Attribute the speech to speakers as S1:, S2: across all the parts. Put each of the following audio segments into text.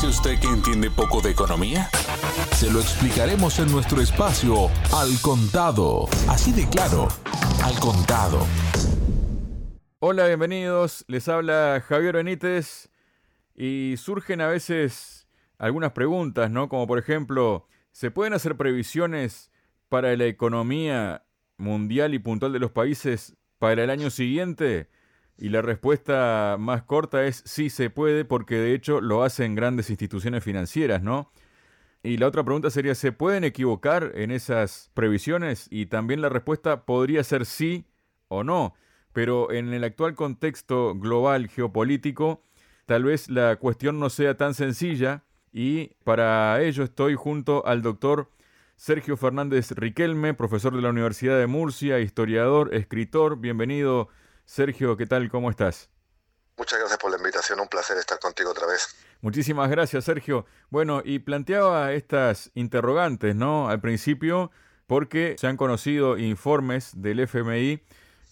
S1: dice usted que entiende poco de economía? Se lo explicaremos en nuestro espacio Al Contado. Así de claro, Al Contado.
S2: Hola, bienvenidos. Les habla Javier Benítez y surgen a veces algunas preguntas, ¿no? Como por ejemplo, ¿se pueden hacer previsiones para la economía mundial y puntual de los países para el año siguiente? Y la respuesta más corta es sí se puede porque de hecho lo hacen grandes instituciones financieras, ¿no? Y la otra pregunta sería, ¿se pueden equivocar en esas previsiones? Y también la respuesta podría ser sí o no. Pero en el actual contexto global geopolítico, tal vez la cuestión no sea tan sencilla y para ello estoy junto al doctor Sergio Fernández Riquelme, profesor de la Universidad de Murcia, historiador, escritor. Bienvenido, Sergio, ¿qué tal? ¿Cómo estás?
S3: Muchas gracias por la invitación, un placer estar contigo otra vez.
S2: Muchísimas gracias, Sergio. Bueno, y planteaba estas interrogantes, ¿no? Al principio, porque se han conocido informes del FMI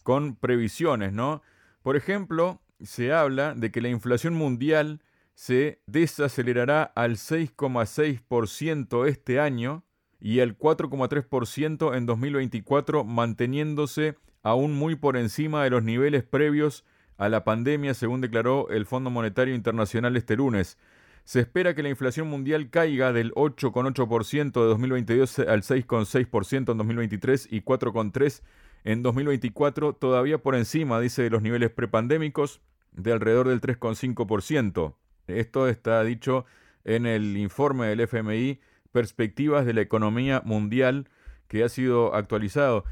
S2: con previsiones, ¿no? Por ejemplo, se habla de que la inflación mundial se desacelerará al 6,6% este año y al 4,3% en 2024, manteniéndose aún muy por encima de los niveles previos a la pandemia, según declaró el Fondo Monetario Internacional este lunes. Se espera que la inflación mundial caiga del 8,8% de 2022 al 6,6% en 2023 y 4,3% en 2024, todavía por encima, dice, de los niveles prepandémicos de alrededor del 3,5%. Esto está dicho en el informe del FMI, Perspectivas de la Economía Mundial, que ha sido actualizado.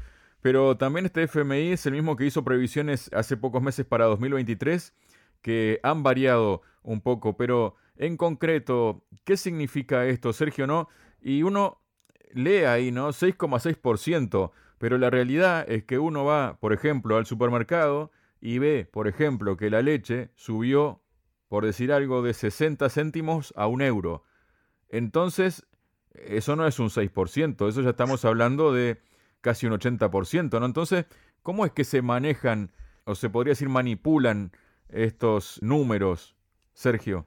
S2: Pero también este FMI es el mismo que hizo previsiones hace pocos meses para 2023, que han variado un poco. Pero en concreto, ¿qué significa esto, Sergio? ¿No? Y uno lee ahí, ¿no? 6,6%. Pero la realidad es que uno va, por ejemplo, al supermercado y ve, por ejemplo, que la leche subió, por decir algo, de 60 céntimos a un euro. Entonces, eso no es un 6%, eso ya estamos hablando de casi un 80%, ¿no? Entonces, ¿cómo es que se manejan o se podría decir manipulan estos números, Sergio?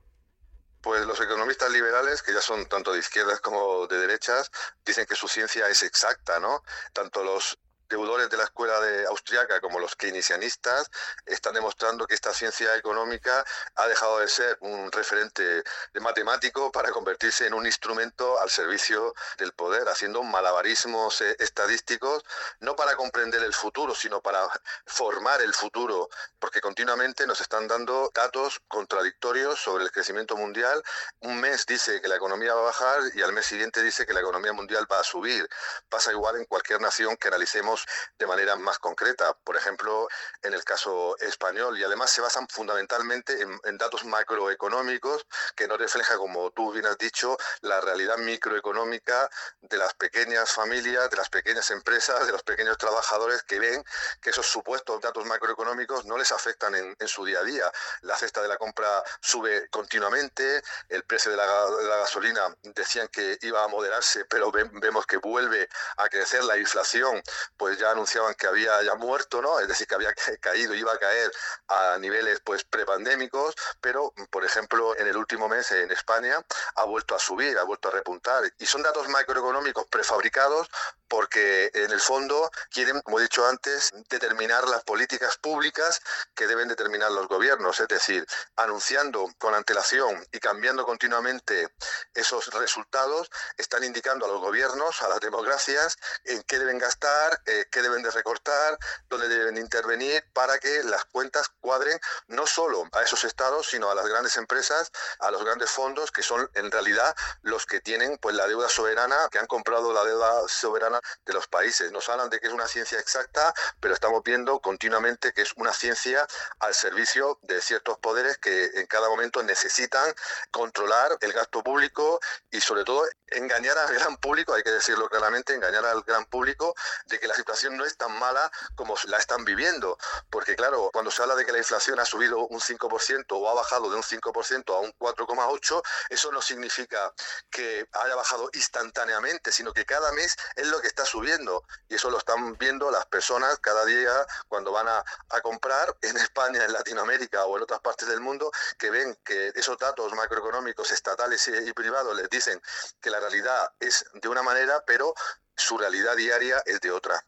S3: Pues los economistas liberales, que ya son tanto de izquierdas como de derechas, dicen que su ciencia es exacta, ¿no? Tanto los deudores de la escuela austriaca como los keynesianistas están demostrando que esta ciencia económica ha dejado de ser un referente matemático para convertirse en un instrumento al servicio del poder, haciendo malabarismos eh, estadísticos, no para comprender el futuro, sino para formar el futuro, porque continuamente nos están dando datos contradictorios sobre el crecimiento mundial. Un mes dice que la economía va a bajar y al mes siguiente dice que la economía mundial va a subir. Pasa igual en cualquier nación que analicemos de manera más concreta, por ejemplo, en el caso español, y además se basan fundamentalmente en, datos macroeconómicos que no reflejan, como tú bien has dicho, la realidad microeconómica de las pequeñas familias, de las pequeñas empresas, de los pequeños trabajadores que ven que esos supuestos datos macroeconómicos no les afectan en, su día a día. La cesta de la compra sube continuamente, el precio de la, gasolina decían que iba a moderarse, pero vemos que vuelve a crecer la inflación, pues pues ya anunciaban que había ya muerto, ¿no? Es decir, que había caído, iba a caer a niveles pues prepandémicos, pero por ejemplo en el último mes en España ha vuelto a subir, ha vuelto a repuntar y son datos macroeconómicos prefabricados porque en el fondo quieren, como he dicho antes, determinar las políticas públicas que deben determinar los gobiernos, es decir, anunciando con antelación y cambiando continuamente esos resultados, están indicando a los gobiernos, a las democracias, en qué deben gastar, eh, qué deben de recortar, dónde deben intervenir para que las cuentas cuadren no solo a esos estados, sino a las grandes empresas, a los grandes fondos, que son en realidad los que tienen pues la deuda soberana, que han comprado la deuda soberana de los países. Nos hablan de que es una ciencia exacta, pero estamos viendo continuamente que es una ciencia al servicio de ciertos poderes que en cada momento necesitan controlar el gasto público y sobre todo engañar al gran público, hay que decirlo claramente, engañar al gran público de que la no es tan mala como la están viviendo. Porque claro, cuando se habla de que la inflación ha subido un 5% o ha bajado de un 5% a un 4,8%, eso no significa que haya bajado instantáneamente, sino que cada mes es lo que está subiendo y eso lo están viendo las personas cada día cuando van a, comprar en España, en Latinoamérica o en otras partes del mundo, que ven que esos datos macroeconómicos estatales y privados les dicen que la realidad es de una manera, pero su realidad diaria es de otra.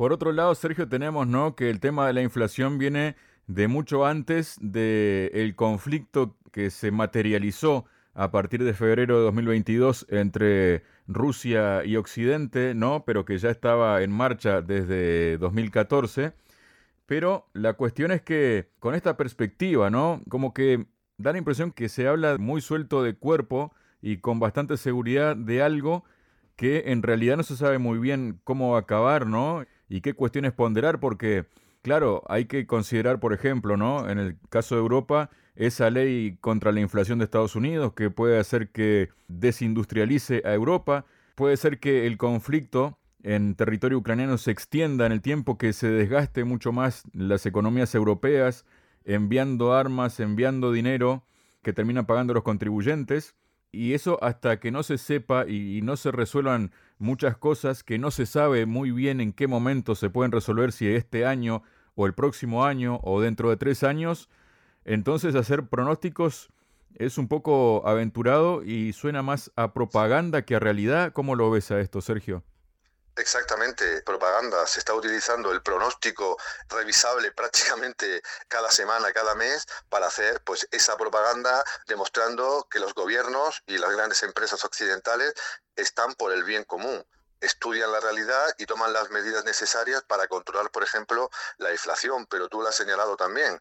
S2: Por otro lado, Sergio, tenemos ¿no? que el tema de la inflación viene de mucho antes del conflicto que se materializó a partir de febrero de 2022 entre Rusia y Occidente, ¿no? Pero que ya estaba en marcha desde 2014. Pero la cuestión es que con esta perspectiva, ¿no? Como que da la impresión que se habla muy suelto de cuerpo y con bastante seguridad de algo que en realidad no se sabe muy bien cómo acabar, ¿no? Y qué cuestiones ponderar, porque Claro, hay que considerar, por ejemplo, ¿no? En el caso de Europa, esa ley contra la inflación de Estados Unidos que puede hacer que desindustrialice a Europa, puede ser que el conflicto en territorio ucraniano se extienda en el tiempo, que se desgaste mucho más las economías europeas, enviando armas, enviando dinero que terminan pagando los contribuyentes, y eso hasta que no se sepa y, no se resuelvan muchas cosas que no se sabe muy bien en qué momento se pueden resolver, si este año o el próximo año o dentro de tres años, entonces hacer pronósticos es un poco aventurado y suena más a propaganda que a realidad. ¿Cómo lo ves a esto, Sergio?
S3: Exactamente, propaganda. Se está utilizando el pronóstico revisable prácticamente cada semana, cada mes, para hacer pues esa propaganda demostrando que los gobiernos y las grandes empresas occidentales están por el bien común estudian la realidad y toman las medidas necesarias para controlar, por ejemplo, la inflación. Pero tú lo has señalado también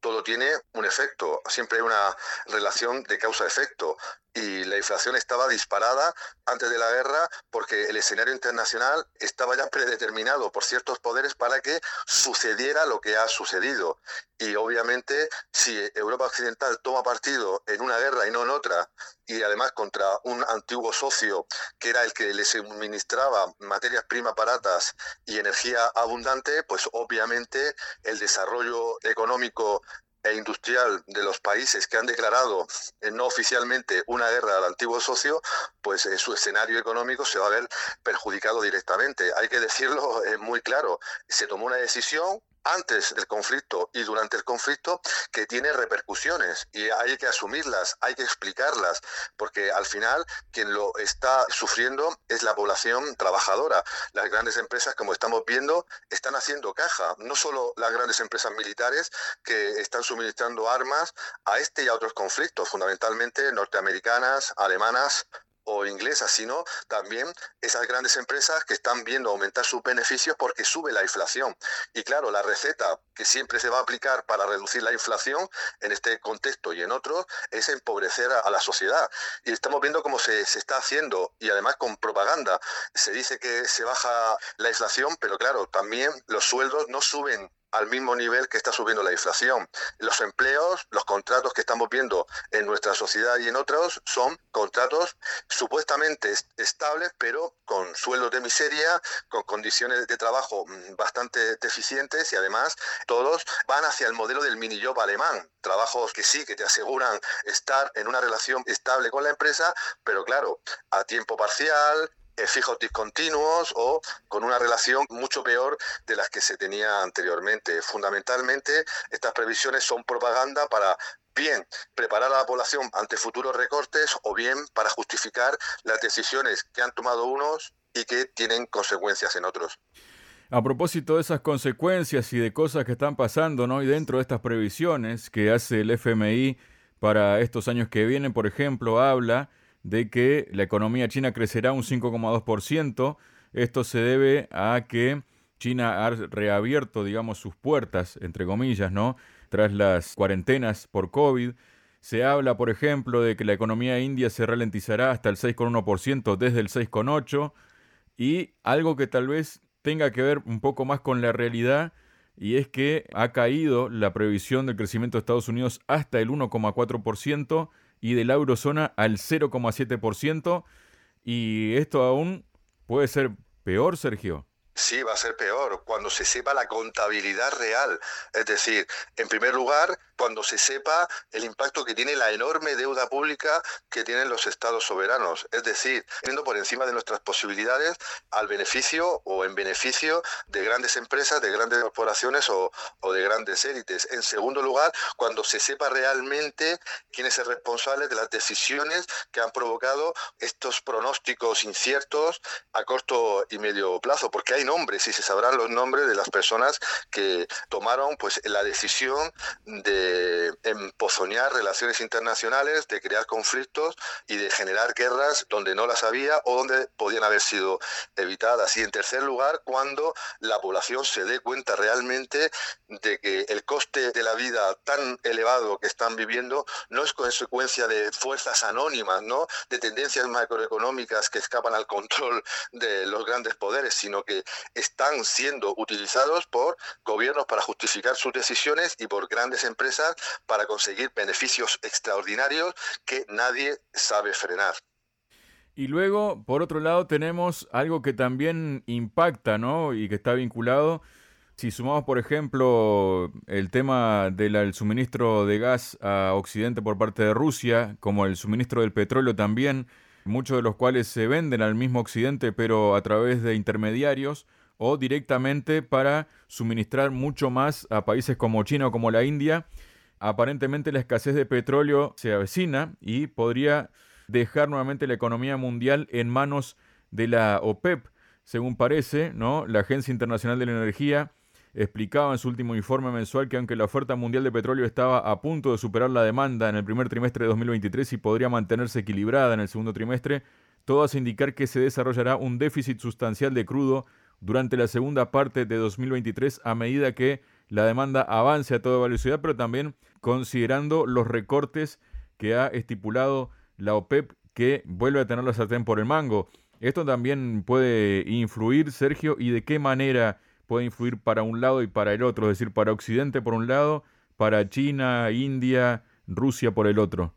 S3: todo tiene un efecto, siempre hay una relación de causa-efecto y la inflación estaba disparada antes de la guerra porque el escenario internacional estaba ya predeterminado por ciertos poderes para que sucediera lo que ha sucedido. Y obviamente si Europa Occidental toma partido en una guerra y no en otra, y además contra un antiguo socio que era el que le suministraba materias primas baratas y energía abundante, pues obviamente el desarrollo económico e industrial de los países que han declarado eh, no oficialmente una guerra al antiguo socio, pues eh, su escenario económico se va a ver perjudicado directamente. Hay que decirlo eh, muy claro, se tomó una decisión antes del conflicto y durante el conflicto que tiene repercusiones y hay que asumirlas, hay que explicarlas, porque al final quien lo está sufriendo es la población trabajadora. Las grandes empresas, como estamos viendo, están haciendo caja, no solo las grandes empresas militares que están suministrando armas a este y a otros conflictos, fundamentalmente norteamericanas, alemanas, o inglesas, sino también esas grandes empresas que están viendo aumentar sus beneficios porque sube la inflación. Y claro, la receta que siempre se va a aplicar para reducir la inflación en este contexto y en otros es empobrecer a, la sociedad. Y estamos viendo cómo se, se está haciendo y además con propaganda. Se dice que se baja la inflación, pero claro, también los sueldos no suben al mismo nivel que está subiendo la inflación. Los empleos, los contratos que estamos viendo en nuestra sociedad y en otros son contratos supuestamente estables, pero con sueldos de miseria, con condiciones de trabajo mm, bastante deficientes y además todos van hacia el modelo del mini job alemán. Trabajos que sí, que te aseguran estar en una relación estable con la empresa, pero claro, a tiempo parcial, fijos discontinuos o con una relación mucho peor de las que se tenía anteriormente. Fundamentalmente, estas previsiones son propaganda para bien preparar a la población ante futuros recortes o bien para justificar las decisiones que han tomado unos y que tienen consecuencias en otros.
S2: A propósito de esas consecuencias y de cosas que están pasando, ¿no? Y dentro de estas previsiones que hace el FMI para estos años que vienen, por ejemplo, habla de que la economía china crecerá un 5,2%. Esto se debe a que China ha reabierto, digamos, sus puertas, entre comillas, ¿no? Tras las cuarentenas por COVID. Se habla, por ejemplo, de que la economía india se ralentizará hasta el 6,1% desde el 6,8%. Y algo que tal vez tenga que ver un poco más con la realidad, y es que ha caído la previsión del crecimiento de Estados Unidos hasta el 1,4% y de la eurozona al 0,7%. Y esto aún puede ser peor, Sergio.
S3: Sí, va a ser peor cuando se sepa la contabilidad real. Es decir, en primer lugar, cuando se sepa el impacto que tiene la enorme deuda pública que tienen los estados soberanos. Es decir, yendo por encima de nuestras posibilidades al beneficio o en beneficio de grandes empresas, de grandes corporaciones o, o de grandes élites. En segundo lugar, cuando se sepa realmente quién es el responsable de las decisiones que han provocado estos pronósticos inciertos a corto y medio plazo. Porque hay nombres y se sabrán los nombres de las personas que tomaron pues la decisión de empozoñar relaciones internacionales, de crear conflictos y de generar guerras donde no las había o donde podían haber sido evitadas. Y en tercer lugar, cuando la población se dé cuenta realmente de que el coste de la vida tan elevado que están viviendo no es consecuencia de fuerzas anónimas, ¿no? de tendencias macroeconómicas que escapan al control de los grandes poderes, sino que están siendo utilizados por gobiernos para justificar sus decisiones y por grandes empresas para conseguir beneficios extraordinarios que nadie sabe frenar.
S2: Y luego, por otro lado, tenemos algo que también impacta, ¿no? Y que está vinculado. Si sumamos, por ejemplo, el tema del suministro de gas a Occidente por parte de Rusia, como el suministro del petróleo también, muchos de los cuales se venden al mismo Occidente, pero a través de intermediarios, o directamente para suministrar mucho más a países como China o como la India. Aparentemente la escasez de petróleo se avecina y podría dejar nuevamente la economía mundial en manos de la OPEP, según parece, ¿no? La Agencia Internacional de la Energía explicaba en su último informe mensual que aunque la oferta mundial de petróleo estaba a punto de superar la demanda en el primer trimestre de 2023 y podría mantenerse equilibrada en el segundo trimestre, todo hace indicar que se desarrollará un déficit sustancial de crudo durante la segunda parte de 2023 a medida que la demanda avance a toda velocidad, pero también considerando los recortes que ha estipulado la OPEP que vuelve a tener la sartén por el mango. Esto también puede influir, Sergio, y de qué manera puede influir para un lado y para el otro, es decir, para Occidente por un lado, para China, India, Rusia por el otro.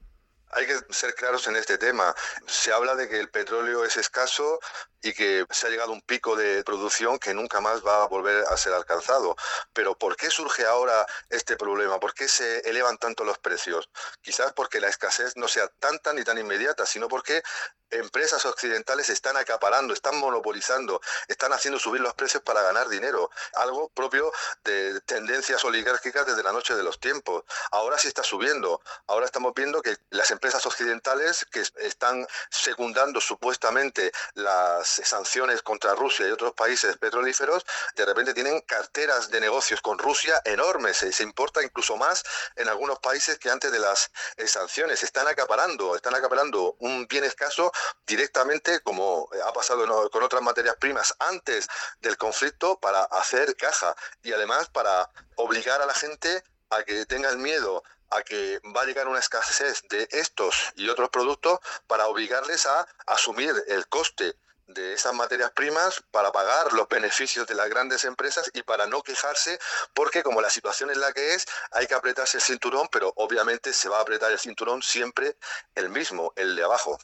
S3: Hay que ser claros en este tema. Se habla de que el petróleo es escaso y que se ha llegado a un pico de producción que nunca más va a volver a ser alcanzado. Pero ¿por qué surge ahora este problema? ¿Por qué se elevan tanto los precios? Quizás porque la escasez no sea tanta ni tan inmediata, sino porque empresas occidentales están acaparando, están monopolizando, están haciendo subir los precios para ganar dinero, algo propio de tendencias oligárquicas desde la noche de los tiempos. Ahora sí está subiendo, ahora estamos viendo que las empresas occidentales que están secundando supuestamente las sanciones contra Rusia y otros países petrolíferos, de repente tienen carteras de negocios con Rusia enormes, se importa incluso más en algunos países que antes de las eh, sanciones, están acaparando, están acaparando un bien escaso directamente, como ha pasado con otras materias primas antes del conflicto, para hacer caja y además para obligar a la gente a que tenga el miedo a que va a llegar una escasez de estos y otros productos para obligarles a asumir el coste de esas materias primas para pagar los beneficios de las grandes empresas y para no quejarse, porque como la situación es la que es, hay que apretarse el cinturón, pero obviamente se va a apretar el cinturón siempre el mismo, el de abajo.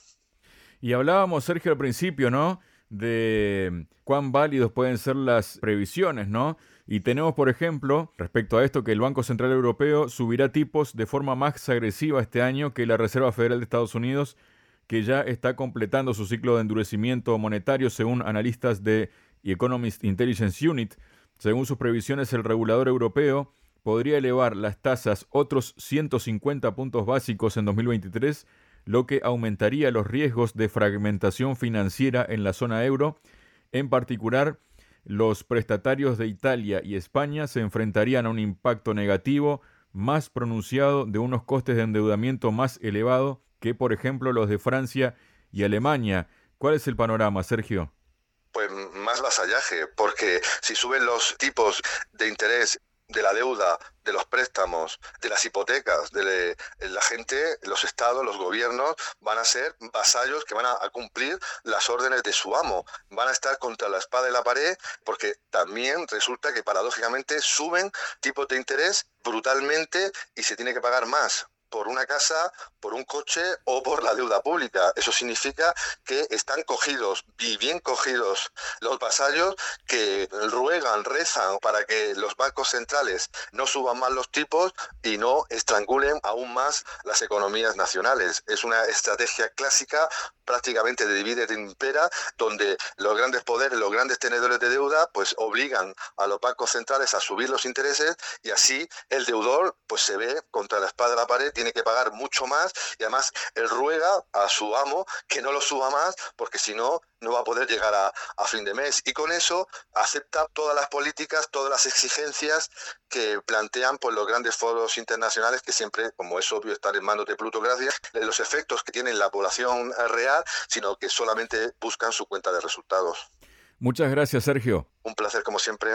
S2: Y hablábamos, Sergio, al principio, ¿no? De cuán válidos pueden ser las previsiones, ¿no? Y tenemos, por ejemplo, respecto a esto, que el Banco Central Europeo subirá tipos de forma más agresiva este año que la Reserva Federal de Estados Unidos que ya está completando su ciclo de endurecimiento monetario según analistas de Economist Intelligence Unit. Según sus previsiones, el regulador europeo podría elevar las tasas otros 150 puntos básicos en 2023, lo que aumentaría los riesgos de fragmentación financiera en la zona euro. En particular, los prestatarios de Italia y España se enfrentarían a un impacto negativo más pronunciado de unos costes de endeudamiento más elevados que, por ejemplo, los de Francia y Alemania. ¿Cuál es el panorama, Sergio?
S3: Pues más vasallaje, porque si suben los tipos de interés de la deuda, de los préstamos, de las hipotecas, de la gente, los estados, los gobiernos van a ser vasallos que van a, cumplir las órdenes de su amo, van a estar contra la espada y la pared porque también resulta que paradójicamente suben tipos de interés brutalmente y se tiene que pagar más por una casa, por un coche o por la deuda pública. Eso significa que están cogidos y bien cogidos los vasallos que ruegan, rezan para que los bancos centrales no suban más los tipos y no estrangulen aún más las economías nacionales. Es una estrategia clásica prácticamente de divide de impera, donde los grandes poderes, los grandes tenedores de deuda, pues obligan a los bancos centrales a subir los intereses y así el deudor pues se ve contra la espada de la pared, tiene que pagar mucho más y además él ruega a su amo que no lo suba más porque si no no va a poder llegar a, fin de mes. Y con eso acepta todas las políticas, todas las exigencias que plantean por los grandes foros internacionales que siempre, como es obvio, están en manos de plutocracia, los efectos que tiene la población real, sino que solamente buscan su cuenta de resultados.
S2: Muchas gracias, Sergio.
S3: Un placer, como siempre.